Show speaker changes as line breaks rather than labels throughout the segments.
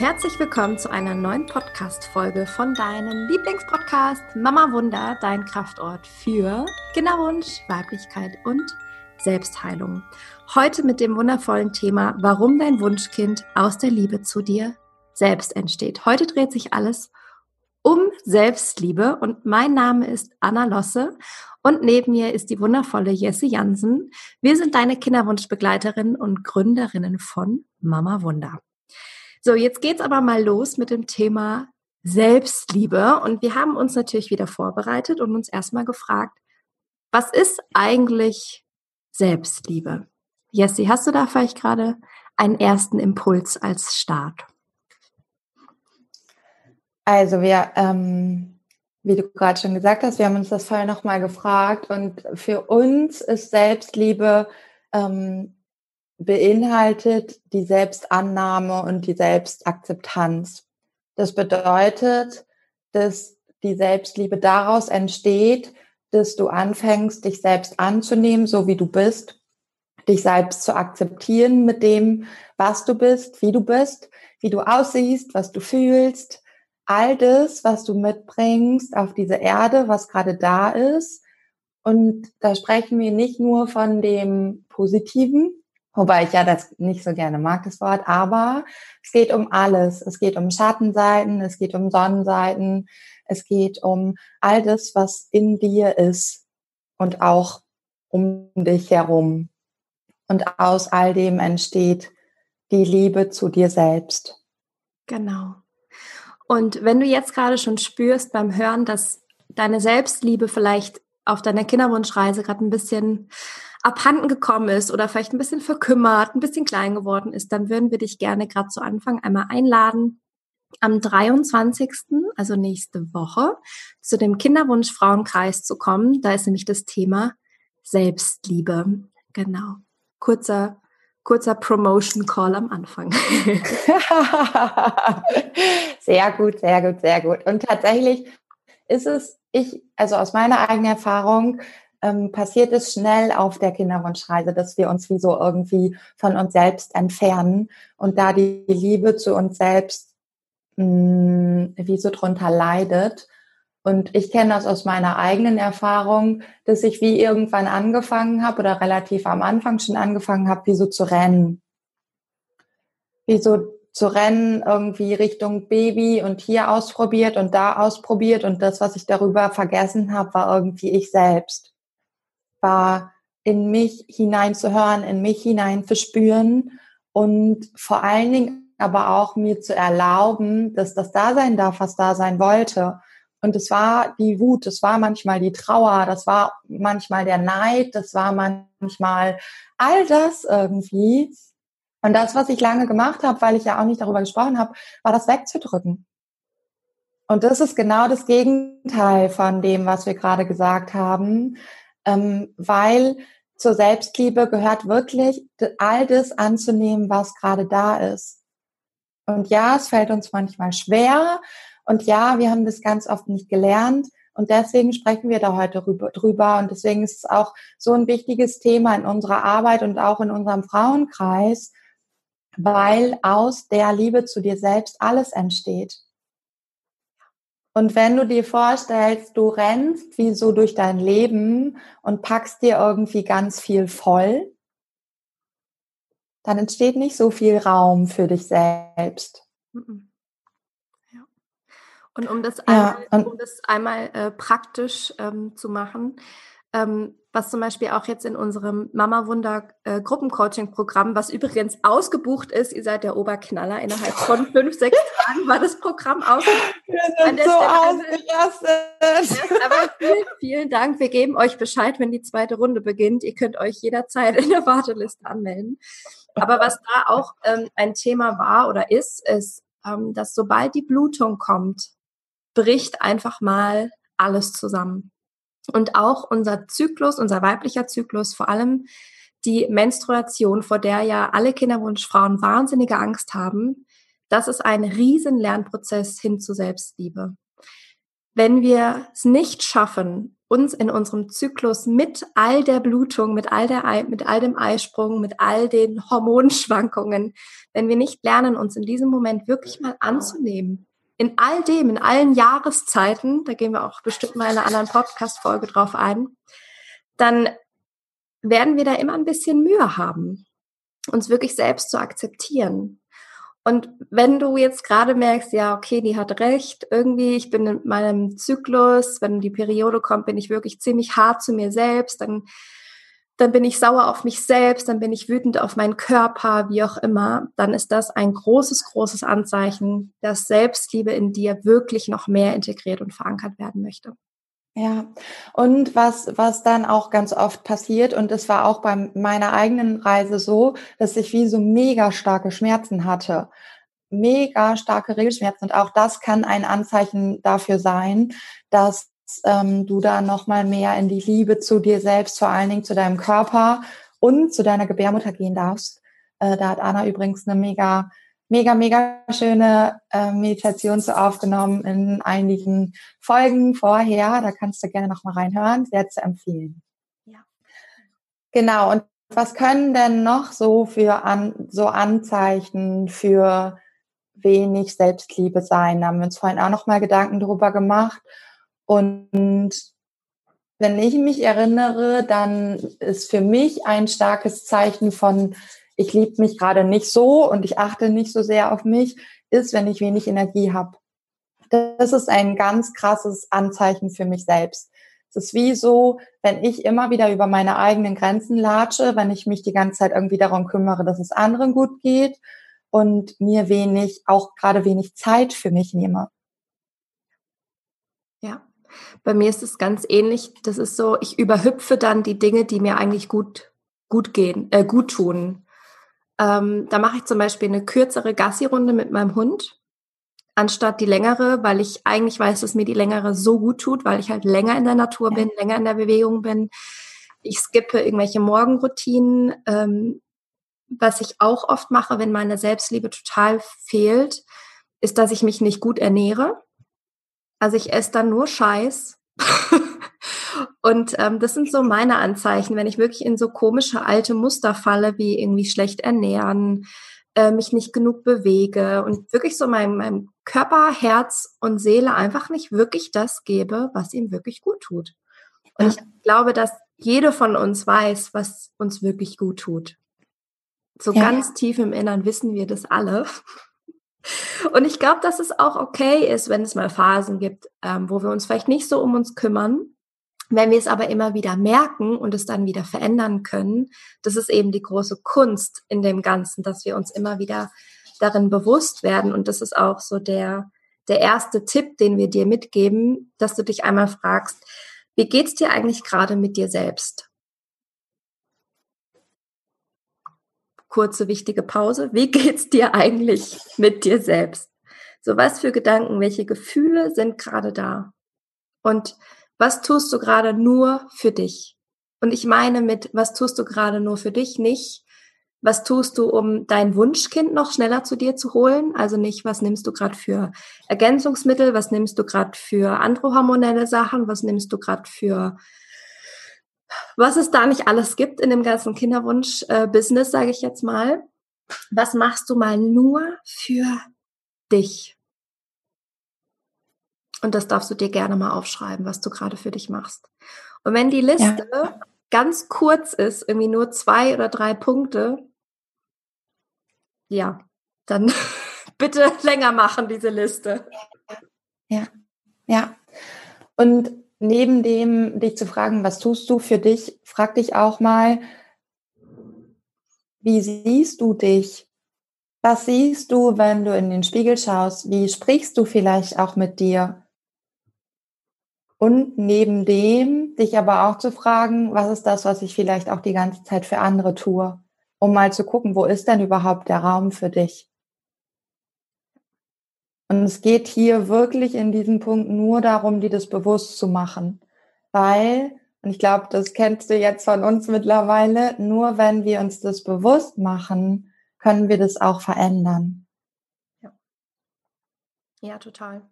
Herzlich willkommen zu einer neuen Podcast-Folge von deinem Lieblingspodcast Mama Wunder, dein Kraftort für Kinderwunsch, Weiblichkeit und Selbstheilung. Heute mit dem wundervollen Thema, warum dein Wunschkind aus der Liebe zu dir selbst entsteht. Heute dreht sich alles um Selbstliebe und mein Name ist Anna Losse und neben mir ist die wundervolle Jesse Jansen. Wir sind deine Kinderwunschbegleiterinnen und Gründerinnen von Mama Wunder. So, jetzt geht's aber mal los mit dem Thema Selbstliebe. Und wir haben uns natürlich wieder vorbereitet und uns erstmal gefragt, was ist eigentlich Selbstliebe? Jessie, hast du da vielleicht gerade einen ersten Impuls als Start?
Also wir, ähm, wie du gerade schon gesagt hast, wir haben uns das vorher nochmal gefragt und für uns ist Selbstliebe ähm, beinhaltet die Selbstannahme und die Selbstakzeptanz. Das bedeutet, dass die Selbstliebe daraus entsteht, dass du anfängst, dich selbst anzunehmen, so wie du bist, dich selbst zu akzeptieren mit dem, was du bist, wie du bist, wie du aussiehst, was du fühlst, all das, was du mitbringst auf diese Erde, was gerade da ist. Und da sprechen wir nicht nur von dem Positiven, Wobei ich ja das nicht so gerne mag, das Wort, aber es geht um alles. Es geht um Schattenseiten, es geht um Sonnenseiten, es geht um all das, was in dir ist und auch um dich herum. Und aus all dem entsteht die Liebe zu dir selbst.
Genau. Und wenn du jetzt gerade schon spürst beim Hören, dass deine Selbstliebe vielleicht auf deiner Kinderwunschreise gerade ein bisschen abhanden gekommen ist oder vielleicht ein bisschen verkümmert, ein bisschen klein geworden ist, dann würden wir dich gerne gerade zu Anfang einmal einladen, am 23., also nächste Woche, zu dem Kinderwunsch Frauenkreis zu kommen. Da ist nämlich das Thema Selbstliebe. Genau. Kurzer, kurzer Promotion Call am Anfang.
sehr gut, sehr gut, sehr gut. Und tatsächlich ist es, ich, also aus meiner eigenen Erfahrung, ähm, passiert es schnell auf der Kinderwunschreise, dass wir uns wie so irgendwie von uns selbst entfernen und da die Liebe zu uns selbst mh, mm, wie so drunter leidet. Und ich kenne das aus meiner eigenen Erfahrung, dass ich wie irgendwann angefangen habe oder relativ am Anfang schon angefangen habe, wie so zu rennen. Wie so zu rennen, irgendwie Richtung Baby und hier ausprobiert und da ausprobiert und das, was ich darüber vergessen habe, war irgendwie ich selbst war, in mich hineinzuhören, in mich hinein zu spüren und vor allen Dingen aber auch mir zu erlauben, dass das da sein darf, was da sein wollte. Und es war die Wut, es war manchmal die Trauer, das war manchmal der Neid, das war manchmal all das irgendwie. Und das, was ich lange gemacht habe, weil ich ja auch nicht darüber gesprochen habe, war das wegzudrücken. Und das ist genau das Gegenteil von dem, was wir gerade gesagt haben ähm, weil zur Selbstliebe gehört wirklich all das anzunehmen, was gerade da ist. Und ja, es fällt uns manchmal schwer. Und ja, wir haben das ganz oft nicht gelernt. Und deswegen sprechen wir da heute drüber. Und deswegen ist es auch so ein wichtiges Thema in unserer Arbeit und auch in unserem Frauenkreis, weil aus der Liebe zu dir selbst alles entsteht. Und wenn du dir vorstellst, du rennst wie so durch dein Leben und packst dir irgendwie ganz viel voll, dann entsteht nicht so viel Raum für dich selbst.
Ja. Und um das einmal, ja, um das einmal äh, praktisch ähm, zu machen, ähm, was zum Beispiel auch jetzt in unserem Mama Wunder äh, Gruppencoaching-Programm, was übrigens ausgebucht ist, ihr seid der Oberknaller, innerhalb von fünf, sechs Tagen war das Programm ausgebucht. Wir sind so ausgerastet. aber vielen, vielen Dank. Wir geben euch Bescheid, wenn die zweite Runde beginnt. Ihr könnt euch jederzeit in der Warteliste anmelden. Aber was da auch ähm, ein Thema war oder ist, ist, ähm, dass sobald die Blutung kommt, bricht einfach mal alles zusammen. Und auch unser Zyklus, unser weiblicher Zyklus, vor allem die Menstruation, vor der ja alle Kinderwunschfrauen wahnsinnige Angst haben, das ist ein riesen Lernprozess hin zu Selbstliebe. Wenn wir es nicht schaffen, uns in unserem Zyklus mit all der Blutung, mit all, der, mit all dem Eisprung, mit all den Hormonschwankungen, wenn wir nicht lernen, uns in diesem Moment wirklich mal anzunehmen, in all dem, in allen Jahreszeiten, da gehen wir auch bestimmt mal in einer anderen Podcast-Folge drauf ein, dann werden wir da immer ein bisschen Mühe haben, uns wirklich selbst zu akzeptieren. Und wenn du jetzt gerade merkst, ja, okay, die hat recht, irgendwie, ich bin in meinem Zyklus, wenn die Periode kommt, bin ich wirklich ziemlich hart zu mir selbst, dann, dann bin ich sauer auf mich selbst, dann bin ich wütend auf meinen Körper, wie auch immer, dann ist das ein großes, großes Anzeichen, dass Selbstliebe in dir wirklich noch mehr integriert und verankert werden möchte.
Ja, und was, was dann auch ganz oft passiert, und es war auch bei meiner eigenen Reise so, dass ich wie so mega starke Schmerzen hatte. Mega starke Regelschmerzen. Und auch das kann ein Anzeichen dafür sein, dass ähm, du da nochmal mehr in die Liebe zu dir selbst, vor allen Dingen zu deinem Körper und zu deiner Gebärmutter gehen darfst. Äh, da hat Anna übrigens eine mega mega, mega schöne äh, Meditation so aufgenommen in einigen Folgen vorher. Da kannst du gerne noch mal reinhören. Sehr zu empfehlen. Ja. Genau. Und was können denn noch so für an, so Anzeichen für wenig Selbstliebe sein? Da haben wir uns vorhin auch noch mal Gedanken darüber gemacht. Und wenn ich mich erinnere, dann ist für mich ein starkes Zeichen von ich liebe mich gerade nicht so und ich achte nicht so sehr auf mich, ist, wenn ich wenig Energie habe. Das ist ein ganz krasses Anzeichen für mich selbst. Es ist wie so, wenn ich immer wieder über meine eigenen Grenzen latsche, wenn ich mich die ganze Zeit irgendwie darum kümmere, dass es anderen gut geht und mir wenig, auch gerade wenig Zeit für mich nehme.
Bei mir ist es ganz ähnlich. Das ist so, ich überhüpfe dann die Dinge, die mir eigentlich gut, gut gehen, äh, gut tun. Ähm, da mache ich zum Beispiel eine kürzere Gassi-Runde mit meinem Hund, anstatt die längere, weil ich eigentlich weiß, dass mir die längere so gut tut, weil ich halt länger in der Natur bin, länger in der Bewegung bin. Ich skippe irgendwelche Morgenroutinen. Ähm, was ich auch oft mache, wenn meine Selbstliebe total fehlt, ist, dass ich mich nicht gut ernähre. Also ich esse dann nur Scheiß. Und ähm, das sind so meine Anzeichen, wenn ich wirklich in so komische alte Muster falle, wie irgendwie schlecht ernähren, äh, mich nicht genug bewege und wirklich so meinem, meinem Körper, Herz und Seele einfach nicht wirklich das gebe, was ihm wirklich gut tut. Und ich glaube, dass jede von uns weiß, was uns wirklich gut tut. So ja. ganz tief im Innern wissen wir das alle. Und ich glaube, dass es auch okay ist, wenn es mal Phasen gibt, ähm, wo wir uns vielleicht nicht so um uns kümmern wenn wir es aber immer wieder merken und es dann wieder verändern können, das ist eben die große Kunst in dem Ganzen, dass wir uns immer wieder darin bewusst werden. Und das ist auch so der, der erste Tipp, den wir dir mitgeben, dass du dich einmal fragst, wie geht's dir eigentlich gerade mit dir selbst? Kurze wichtige Pause. Wie geht's dir eigentlich mit dir selbst? So was für Gedanken, welche Gefühle sind gerade da? Und was tust du gerade nur für dich? Und ich meine mit, was tust du gerade nur für dich nicht? Was tust du, um dein Wunschkind noch schneller zu dir zu holen? Also nicht, was nimmst du gerade für Ergänzungsmittel, was nimmst du gerade für andere hormonelle Sachen, was nimmst du gerade für was es da nicht alles gibt in dem ganzen Kinderwunsch-Business, sage ich jetzt mal. Was machst du mal nur für dich? Und das darfst du dir gerne mal aufschreiben, was du gerade für dich machst. Und wenn die Liste ja. ganz kurz ist, irgendwie nur zwei oder drei Punkte, ja, dann bitte länger machen, diese Liste.
Ja, ja. Und neben dem, dich zu fragen, was tust du für dich, frag dich auch mal, wie siehst du dich? Was siehst du, wenn du in den Spiegel schaust? Wie sprichst du vielleicht auch mit dir? Und neben dem dich aber auch zu fragen, was ist das, was ich vielleicht auch die ganze Zeit für andere tue, um mal zu gucken, wo ist denn überhaupt der Raum für dich? Und es geht hier wirklich in diesem Punkt nur darum, dir das bewusst zu machen, weil, und ich glaube, das kennst du jetzt von uns mittlerweile, nur wenn wir uns das bewusst machen, können wir das auch verändern.
Ja, ja total.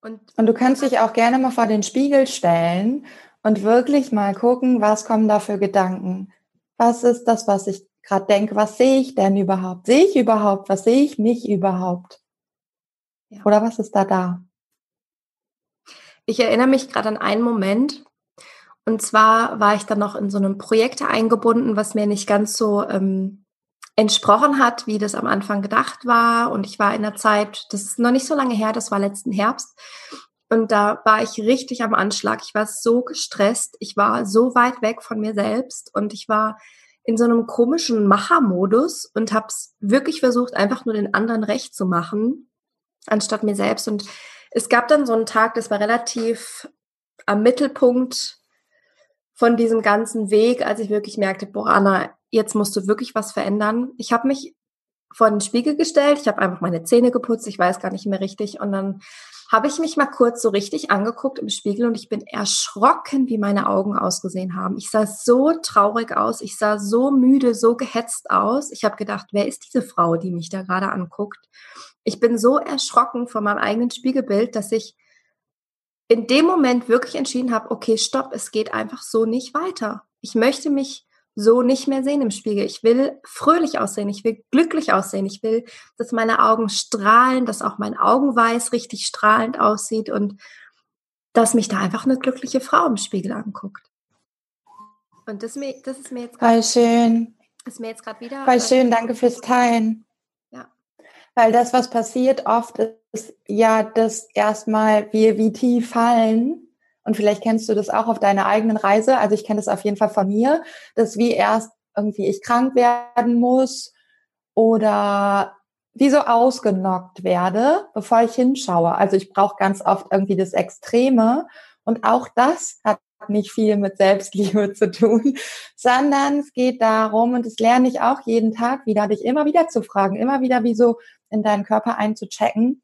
Und, und du kannst dich auch gerne mal vor den Spiegel stellen und wirklich mal gucken, was kommen da für Gedanken? Was ist das, was ich gerade denke? Was sehe ich denn überhaupt? Sehe ich überhaupt? Was sehe ich mich überhaupt? Ja. Oder was ist da da?
Ich erinnere mich gerade an einen Moment. Und zwar war ich dann noch in so einem Projekt eingebunden, was mir nicht ganz so ähm, entsprochen hat, wie das am Anfang gedacht war. Und ich war in der Zeit, das ist noch nicht so lange her, das war letzten Herbst. Und da war ich richtig am Anschlag. Ich war so gestresst. Ich war so weit weg von mir selbst. Und ich war in so einem komischen Machermodus und habe es wirklich versucht, einfach nur den anderen recht zu machen, anstatt mir selbst. Und es gab dann so einen Tag, das war relativ am Mittelpunkt von diesem ganzen Weg, als ich wirklich merkte, boah, Anna, jetzt musst du wirklich was verändern. Ich habe mich vor den Spiegel gestellt, ich habe einfach meine Zähne geputzt, ich weiß gar nicht mehr richtig. Und dann habe ich mich mal kurz so richtig angeguckt im Spiegel und ich bin erschrocken, wie meine Augen ausgesehen haben. Ich sah so traurig aus, ich sah so müde, so gehetzt aus. Ich habe gedacht, wer ist diese Frau, die mich da gerade anguckt? Ich bin so erschrocken von meinem eigenen Spiegelbild, dass ich in dem Moment wirklich entschieden habe, okay, stopp, es geht einfach so nicht weiter. Ich möchte mich so nicht mehr sehen im Spiegel. Ich will fröhlich aussehen, ich will glücklich aussehen, ich will, dass meine Augen strahlen, dass auch mein Augenweiß richtig strahlend aussieht und dass mich da einfach eine glückliche Frau im Spiegel anguckt. Und das, das ist mir jetzt
gerade. schön.
Ist mir jetzt gerade wieder.
Voll schön, danke fürs Teilen. Weil das, was passiert oft, ist ja, dass erstmal wir wie tief fallen und vielleicht kennst du das auch auf deiner eigenen Reise. Also ich kenne das auf jeden Fall von mir, dass wie erst irgendwie ich krank werden muss oder wie so ausgenockt werde, bevor ich hinschaue. Also ich brauche ganz oft irgendwie das Extreme. Und auch das hat nicht viel mit Selbstliebe zu tun, sondern es geht darum, und das lerne ich auch jeden Tag wieder, dich immer wieder zu fragen, immer wieder wie so in deinen Körper einzuchecken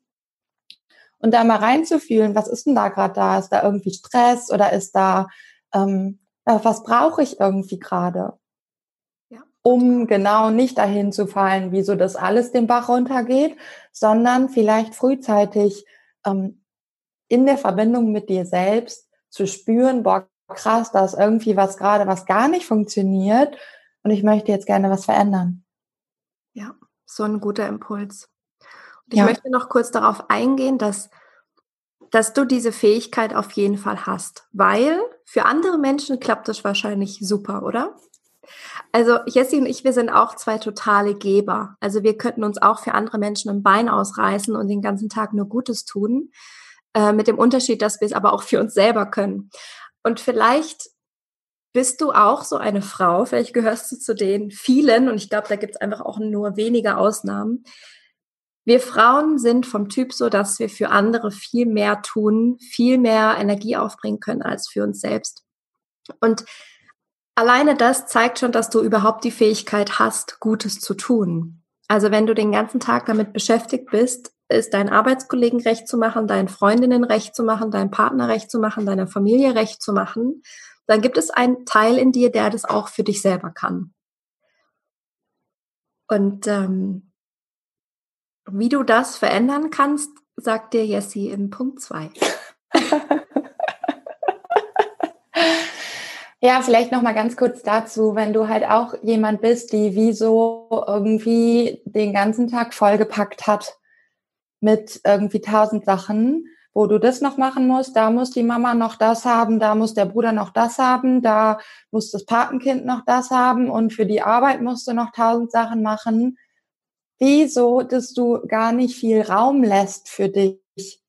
und da mal reinzufühlen, was ist denn da gerade da? Ist da irgendwie Stress oder ist da, ähm, äh, was brauche ich irgendwie gerade? Ja. Um genau nicht dahin zu fallen, wie so das alles den Bach runtergeht, sondern vielleicht frühzeitig ähm, in der Verbindung mit dir selbst zu spüren, boah, krass, da ist irgendwie was gerade, was gar nicht funktioniert und ich möchte jetzt gerne was verändern.
Ja, so ein guter Impuls. Ich ja. möchte noch kurz darauf eingehen, dass, dass du diese Fähigkeit auf jeden Fall hast, weil für andere Menschen klappt das wahrscheinlich super, oder? Also Jessie und ich, wir sind auch zwei totale Geber. Also wir könnten uns auch für andere Menschen ein Bein ausreißen und den ganzen Tag nur Gutes tun, äh, mit dem Unterschied, dass wir es aber auch für uns selber können. Und vielleicht bist du auch so eine Frau, vielleicht gehörst du zu den vielen, und ich glaube, da gibt es einfach auch nur wenige Ausnahmen, wir Frauen sind vom Typ so, dass wir für andere viel mehr tun, viel mehr Energie aufbringen können als für uns selbst. Und alleine das zeigt schon, dass du überhaupt die Fähigkeit hast, Gutes zu tun. Also wenn du den ganzen Tag damit beschäftigt bist, ist deinen Arbeitskollegen recht zu machen, deinen Freundinnen recht zu machen, deinem Partner recht zu machen, deiner Familie recht zu machen, dann gibt es einen Teil in dir, der das auch für dich selber kann. Und ähm, wie du das verändern kannst, sagt dir Jessie in Punkt 2.
ja, vielleicht noch mal ganz kurz dazu, wenn du halt auch jemand bist, die wie so irgendwie den ganzen Tag vollgepackt hat mit irgendwie tausend Sachen, wo du das noch machen musst, da muss die Mama noch das haben, da muss der Bruder noch das haben, da muss das Patenkind noch das haben und für die Arbeit musst du noch tausend Sachen machen wieso, dass du gar nicht viel Raum lässt für dich.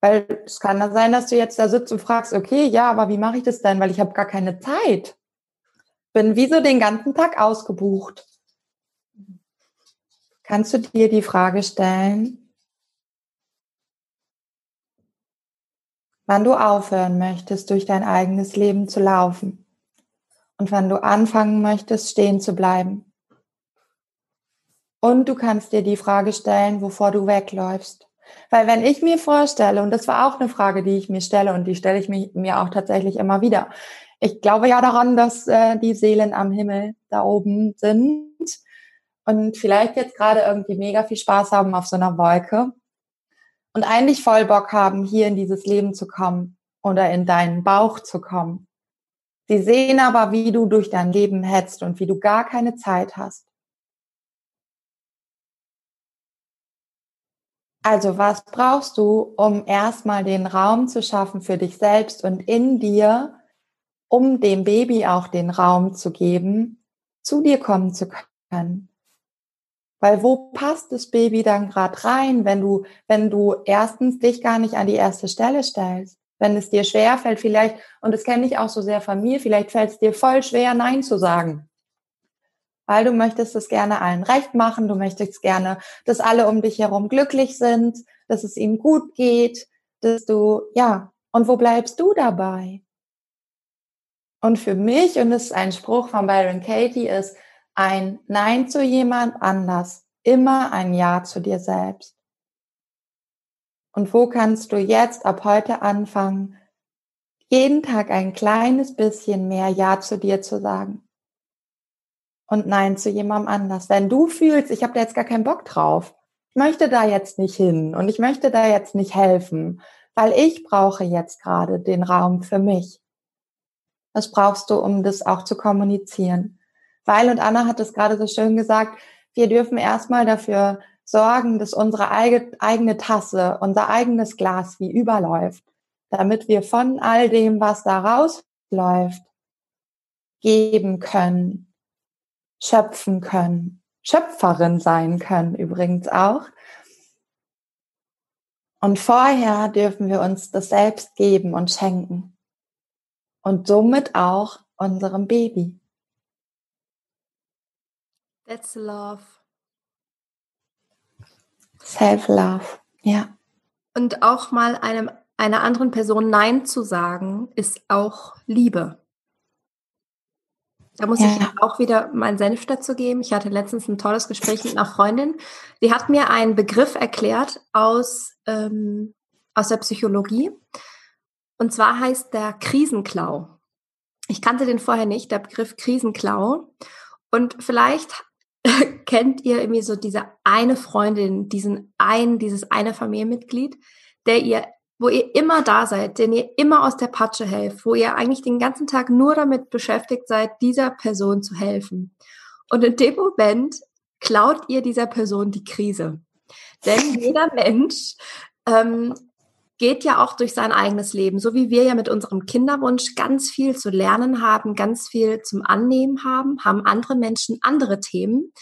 Weil es kann dann sein, dass du jetzt da sitzt und fragst, okay, ja, aber wie mache ich das denn? Weil ich habe gar keine Zeit. Bin wie so den ganzen Tag ausgebucht. Kannst du dir die Frage stellen, wann du aufhören möchtest, durch dein eigenes Leben zu laufen und wann du anfangen möchtest, stehen zu bleiben? Und du kannst dir die Frage stellen, wovor du wegläufst. Weil wenn ich mir vorstelle, und das war auch eine Frage, die ich mir stelle und die stelle ich mir, auch tatsächlich immer wieder. Ich glaube ja daran, dass äh, die Seelen am Himmel da oben sind und vielleicht jetzt gerade irgendwie mega viel Spaß haben auf so einer Wolke und eigentlich voll Bock haben, hier in dieses Leben zu kommen oder in deinen Bauch zu kommen. Sie sehen aber, wie du durch dein Leben hetzt und wie du gar keine Zeit hast. Also was brauchst du, um erstmal den Raum zu schaffen für dich selbst und in dir, um dem Baby auch den Raum zu geben, zu dir kommen zu können? Weil wo passt das Baby dann gerade rein, wenn du, wenn du erstens dich gar nicht an die erste Stelle stellst? Wenn es dir schwer fällt, vielleicht, und das kenne ich auch so sehr von mir, vielleicht fällt es dir voll schwer, Nein zu sagen. Weil du möchtest es gerne allen recht machen, du möchtest gerne, dass alle um dich herum glücklich sind, dass es ihnen gut geht, dass du, ja, und wo bleibst du dabei? Und für mich, und das ist ein Spruch von Byron Katie, ist, ein Nein zu jemand anders, immer ein Ja zu dir selbst. Und wo kannst du jetzt ab heute anfangen, jeden Tag ein kleines bisschen mehr Ja zu dir zu sagen? Und Nein zu jemandem anders. Wenn du fühlst, ich habe da jetzt gar keinen Bock drauf, ich möchte da jetzt nicht hin und ich möchte da jetzt nicht helfen, weil ich brauche jetzt gerade den Raum für mich. Das brauchst du, um das auch zu kommunizieren. Weil, und Anna hat es gerade so schön gesagt, wir dürfen erstmal dafür sorgen, dass unsere eigene Tasse, unser eigenes Glas wie überläuft, damit wir von all dem, was da rausläuft, geben können, schöpfen können, Schöpferin sein können übrigens auch. Und vorher dürfen wir uns das selbst geben und schenken. Und somit auch unserem Baby.
That's love.
Self-love, ja.
Und auch mal einem, einer anderen Person Nein zu sagen, ist auch Liebe. Da muss ja. ich auch wieder meinen Senf dazu geben. Ich hatte letztens ein tolles Gespräch mit einer Freundin. Sie hat mir einen Begriff erklärt aus, ähm, aus der Psychologie. Und zwar heißt der Krisenklau. Ich kannte den vorher nicht, der Begriff Krisenklau. Und vielleicht kennt ihr irgendwie so diese eine Freundin, diesen einen, dieses eine Familienmitglied, der ihr, wo ihr immer da seid, den ihr immer aus der Patsche helft, wo ihr eigentlich den ganzen Tag nur damit beschäftigt seid, dieser Person zu helfen. Und in dem Moment klaut ihr dieser Person die Krise. Denn jeder Mensch ähm, geht ja auch durch sein eigenes Leben, so wie wir ja mit unserem Kinderwunsch ganz viel zu lernen haben, ganz viel zum Annehmen haben, haben andere Menschen andere Themen.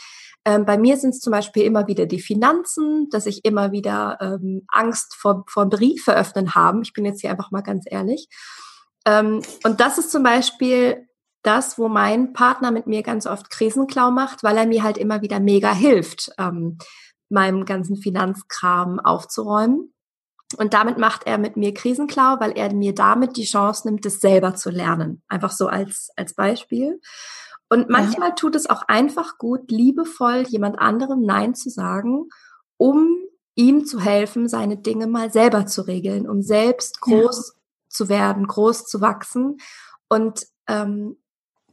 Ähm, bei mir sind es zum Beispiel immer wieder die Finanzen, dass ich immer wieder ähm, Angst vor, vor Briefe öffnen haben. Ich bin jetzt hier einfach mal ganz ehrlich. Ähm, und das ist zum Beispiel das, wo mein Partner mit mir ganz oft Krisenklau macht, weil er mir halt immer wieder mega hilft, ähm, meinem ganzen Finanzkram aufzuräumen. Und damit macht er mit mir Krisenklau, weil er mir damit die Chance nimmt, das selber zu lernen. Einfach so als, als Beispiel. Und manchmal ja. tut es auch einfach gut, liebevoll jemand anderem Nein zu sagen, um ihm zu helfen, seine Dinge mal selber zu regeln, um selbst groß ja. zu werden, groß zu wachsen und ähm,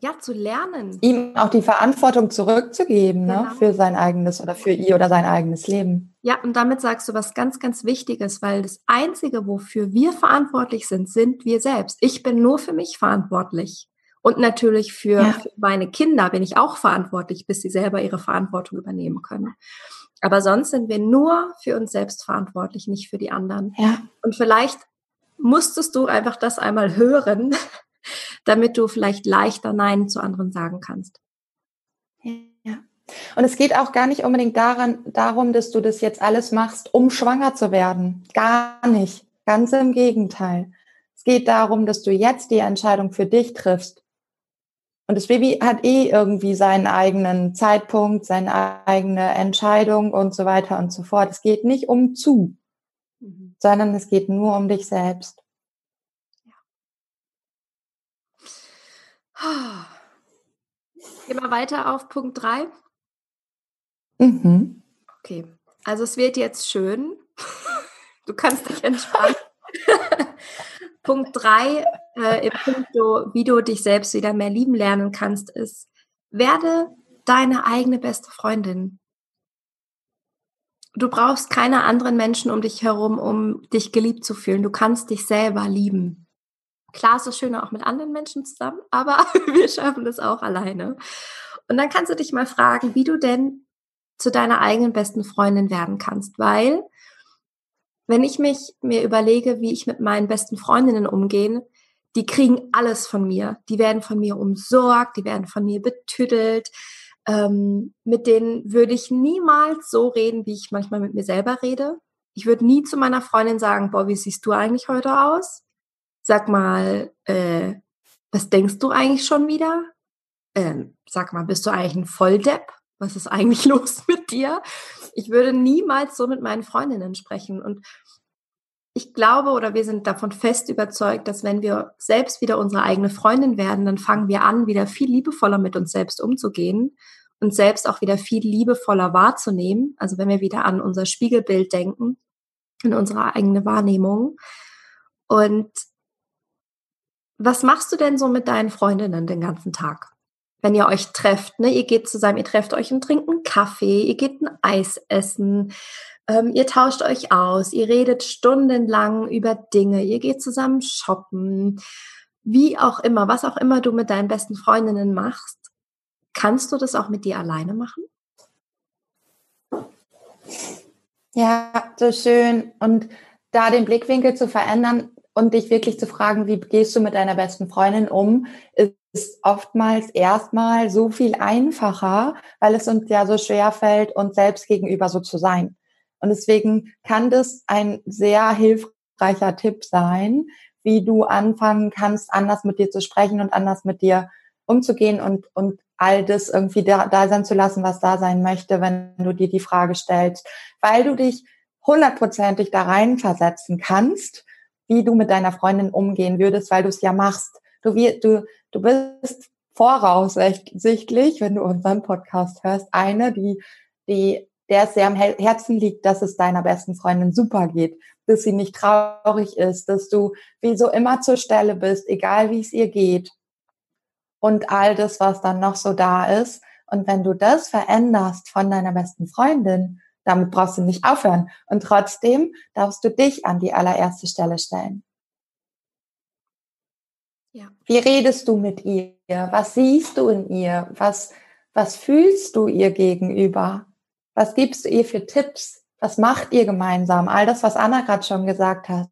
ja, zu lernen.
Ihm auch die Verantwortung zurückzugeben ne, genau. ne, für sein eigenes oder für ihr oder sein eigenes Leben.
Ja, und damit sagst du was ganz, ganz Wichtiges, weil das Einzige, wofür wir verantwortlich sind, sind wir selbst. Ich bin nur für mich verantwortlich. Und natürlich für, ja. für meine Kinder bin ich auch verantwortlich, bis sie selber ihre Verantwortung übernehmen können. Aber sonst sind wir nur für uns selbst verantwortlich, nicht für die anderen. Ja. Und vielleicht musstest du einfach das einmal hören, damit du vielleicht leichter Nein zu anderen sagen kannst.
Ja. Und es geht auch gar nicht unbedingt daran, darum, dass du das jetzt alles machst, um schwanger zu werden. Gar nicht. Ganz im Gegenteil. Es geht darum, dass du jetzt die Entscheidung für dich triffst. Und das Baby hat eh irgendwie seinen eigenen Zeitpunkt, seine eigene Entscheidung und so weiter und so fort. Es geht nicht um zu, mhm. sondern es geht nur um dich selbst.
Gehen wir weiter auf Punkt 3. Mhm. Okay, also es wird jetzt schön. Du kannst dich entspannen. Punkt 3 äh, im Punkt, wie du dich selbst wieder mehr lieben lernen kannst, ist, werde deine eigene beste Freundin. Du brauchst keine anderen Menschen um dich herum, um dich geliebt zu fühlen. Du kannst dich selber lieben. Klar ist es schöner auch mit anderen Menschen zusammen, aber wir schaffen es auch alleine. Und dann kannst du dich mal fragen, wie du denn zu deiner eigenen besten Freundin werden kannst, weil wenn ich mich mir überlege, wie ich mit meinen besten Freundinnen umgehe, die kriegen alles von mir. Die werden von mir umsorgt, die werden von mir betüdelt. Ähm, mit denen würde ich niemals so reden, wie ich manchmal mit mir selber rede. Ich würde nie zu meiner Freundin sagen, boah, wie siehst du eigentlich heute aus? Sag mal, äh, was denkst du eigentlich schon wieder? Ähm, sag mal, bist du eigentlich ein Volldepp? Was ist eigentlich los mit dir? Ich würde niemals so mit meinen Freundinnen sprechen. Und ich glaube oder wir sind davon fest überzeugt, dass wenn wir selbst wieder unsere eigene Freundin werden, dann fangen wir an, wieder viel liebevoller mit uns selbst umzugehen und selbst auch wieder viel liebevoller wahrzunehmen. Also wenn wir wieder an unser Spiegelbild denken, in unsere eigene Wahrnehmung. Und was machst du denn so mit deinen Freundinnen den ganzen Tag? Wenn ihr euch trefft, ne? Ihr geht zusammen, ihr trefft euch und trinkt einen Kaffee, ihr geht ein Eis essen, ähm, ihr tauscht euch aus, ihr redet stundenlang über Dinge, ihr geht zusammen shoppen, wie auch immer, was auch immer du mit deinen besten Freundinnen machst. Kannst du das auch mit dir alleine machen?
Ja, so schön. Und da den Blickwinkel zu verändern und dich wirklich zu fragen, wie gehst du mit deiner besten Freundin um, ist oftmals erstmal so viel einfacher, weil es uns ja so schwer fällt, uns selbst gegenüber so zu sein. Und deswegen kann das ein sehr hilfreicher Tipp sein, wie du anfangen kannst, anders mit dir zu sprechen und anders mit dir umzugehen und, und all das irgendwie da, da sein zu lassen, was da sein möchte, wenn du dir die Frage stellst, weil du dich hundertprozentig da reinversetzen kannst, wie du mit deiner Freundin umgehen würdest, weil du es ja machst. Du, du, du bist voraussichtlich, wenn du unseren Podcast hörst, eine, die, die der es sehr am Herzen liegt, dass es deiner besten Freundin super geht, dass sie nicht traurig ist, dass du wie so immer zur Stelle bist, egal wie es ihr geht und all das, was dann noch so da ist. Und wenn du das veränderst von deiner besten Freundin, damit brauchst du nicht aufhören. Und trotzdem darfst du dich an die allererste Stelle stellen. Ja. Wie redest du mit ihr? Was siehst du in ihr? Was, was fühlst du ihr gegenüber? Was gibst du ihr für Tipps? Was macht ihr gemeinsam? All das, was Anna gerade schon gesagt hat,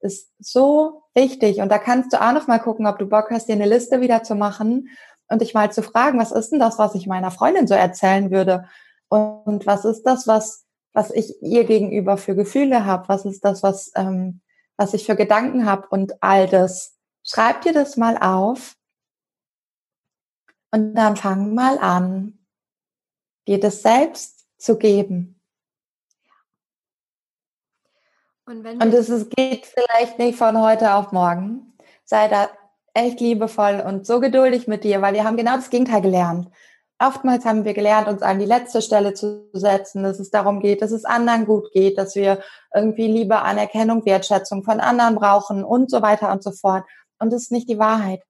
ist so wichtig. Und da kannst du auch noch mal gucken, ob du Bock hast, dir eine Liste wieder zu machen und dich mal zu fragen, was ist denn das, was ich meiner Freundin so erzählen würde? Und was ist das, was, was ich ihr gegenüber für Gefühle habe? Was ist das, was, ähm, was ich für Gedanken habe? Und all das. Schreib dir das mal auf. Und dann fang mal an, dir das selbst zu geben. Und, wenn und es, es geht vielleicht nicht von heute auf morgen. Sei da echt liebevoll und so geduldig mit dir, weil wir haben genau das Gegenteil gelernt. Oftmals haben wir gelernt, uns an die letzte Stelle zu setzen, dass es darum geht, dass es anderen gut geht, dass wir irgendwie Liebe, Anerkennung, Wertschätzung von anderen brauchen und so weiter und so fort. Und das ist nicht die Wahrheit.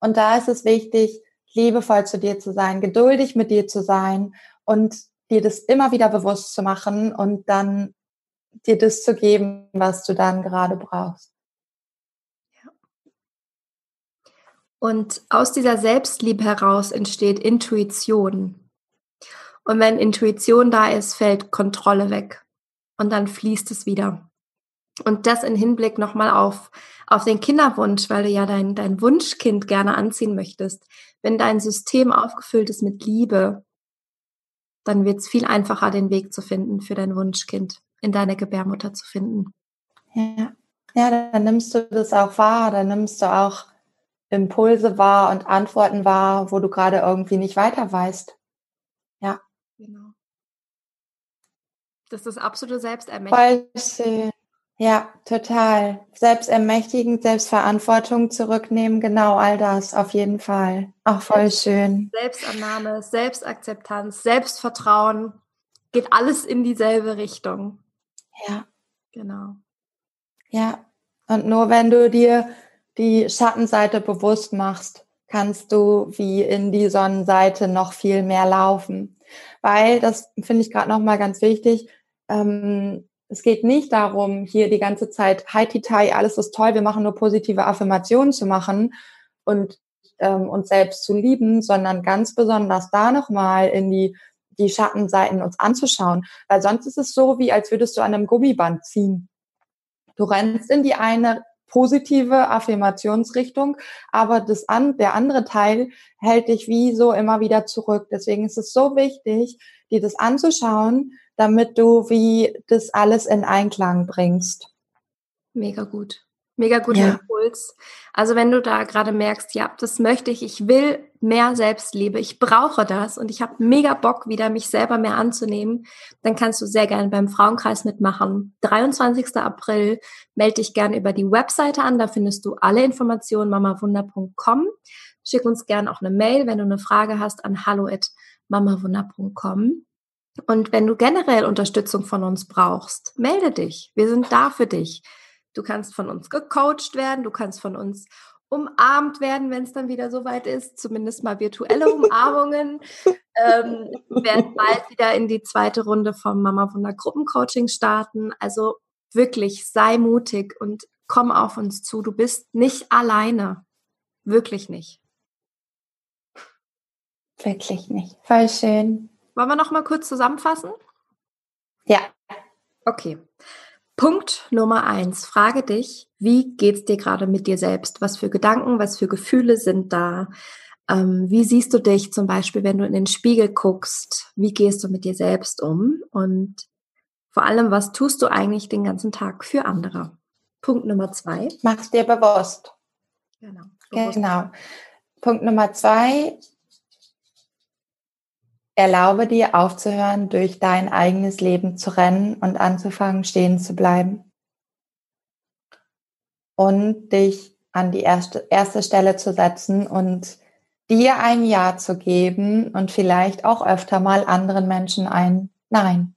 Und da ist es wichtig, liebevoll zu dir zu sein, geduldig mit dir zu sein und dir das immer wieder bewusst zu machen und dann dir das zu geben, was du dann gerade brauchst.
Und aus dieser Selbstliebe heraus entsteht Intuition. Und wenn Intuition da ist, fällt Kontrolle weg. Und dann fließt es wieder. Und das in Hinblick nochmal auf, auf den Kinderwunsch, weil du ja dein, dein Wunschkind gerne anziehen möchtest. Wenn dein System aufgefüllt ist mit Liebe, dann wird es viel einfacher, den Weg zu finden für dein Wunschkind, in deine Gebärmutter zu finden.
Ja. Ja, dann nimmst du das auch wahr, dann nimmst du auch Impulse wahr und Antworten wahr, wo du gerade irgendwie nicht weiter weißt. Ja. Genau.
Das ist absolute Selbstermächtigung.
Voll schön. Ja, total. Selbstermächtigend, Selbstverantwortung zurücknehmen, genau all das, auf jeden Fall. Auch voll schön.
Selbstannahme, Selbstakzeptanz, Selbstvertrauen, geht alles in dieselbe Richtung.
Ja.
Genau.
Ja. Und nur wenn du dir die Schattenseite bewusst machst, kannst du wie in die Sonnenseite noch viel mehr laufen. Weil, das finde ich gerade nochmal ganz wichtig, ähm, es geht nicht darum, hier die ganze Zeit hi titai, alles ist toll, wir machen nur positive Affirmationen zu machen und ähm, uns selbst zu lieben, sondern ganz besonders da nochmal in die die Schattenseiten uns anzuschauen, weil sonst ist es so, wie als würdest du an einem Gummiband ziehen. Du rennst in die eine positive Affirmationsrichtung, aber das an, der andere Teil hält dich wie so immer wieder zurück. Deswegen ist es so wichtig, dir das anzuschauen, damit du wie das alles in Einklang bringst.
Mega gut. Mega guter ja. Impuls. Also wenn du da gerade merkst, ja, das möchte ich, ich will mehr Selbstliebe, ich brauche das und ich habe mega Bock, wieder mich selber mehr anzunehmen, dann kannst du sehr gerne beim Frauenkreis mitmachen. 23. April melde dich gerne über die Webseite an, da findest du alle Informationen mamawunder.com. Schick uns gerne auch eine Mail, wenn du eine Frage hast an hallo@mamawunder.com. Und wenn du generell Unterstützung von uns brauchst, melde dich. Wir sind da für dich. Du kannst von uns gecoacht werden, du kannst von uns umarmt werden, wenn es dann wieder soweit ist, zumindest mal virtuelle Umarmungen. ähm, wir werden bald wieder in die zweite Runde vom Mama Wunder Gruppencoaching starten. Also wirklich, sei mutig und komm auf uns zu. Du bist nicht alleine. Wirklich nicht.
Wirklich nicht. Voll schön.
Wollen wir noch mal kurz zusammenfassen?
Ja.
Okay. Punkt Nummer eins. Frage dich, wie geht's dir gerade mit dir selbst? Was für Gedanken, was für Gefühle sind da? Ähm, wie siehst du dich zum Beispiel, wenn du in den Spiegel guckst? Wie gehst du mit dir selbst um? Und vor allem, was tust du eigentlich den ganzen Tag für andere? Punkt Nummer zwei.
Mach's dir bewusst. Genau. Bewusst. Genau. Punkt Nummer zwei. Erlaube dir aufzuhören, durch dein eigenes Leben zu rennen und anzufangen, stehen zu bleiben. Und dich an die erste, erste Stelle zu setzen und dir ein Ja zu geben und vielleicht auch öfter mal anderen Menschen ein Nein.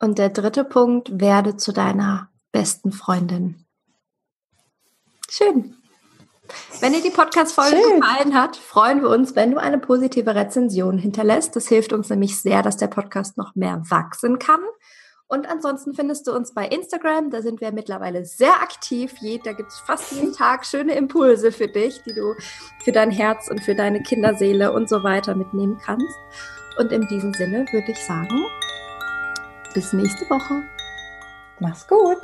Und der dritte Punkt, werde zu deiner besten Freundin. Schön. Wenn dir die Podcast-Folge gefallen hat, freuen wir uns, wenn du eine positive Rezension hinterlässt. Das hilft uns nämlich sehr, dass der Podcast noch mehr wachsen kann. Und ansonsten findest du uns bei Instagram. Da sind wir mittlerweile sehr aktiv. Da gibt es fast jeden Tag schöne Impulse für dich, die du für dein Herz und für deine Kinderseele und so weiter mitnehmen kannst. Und in diesem Sinne würde ich sagen, bis nächste Woche.
Mach's gut.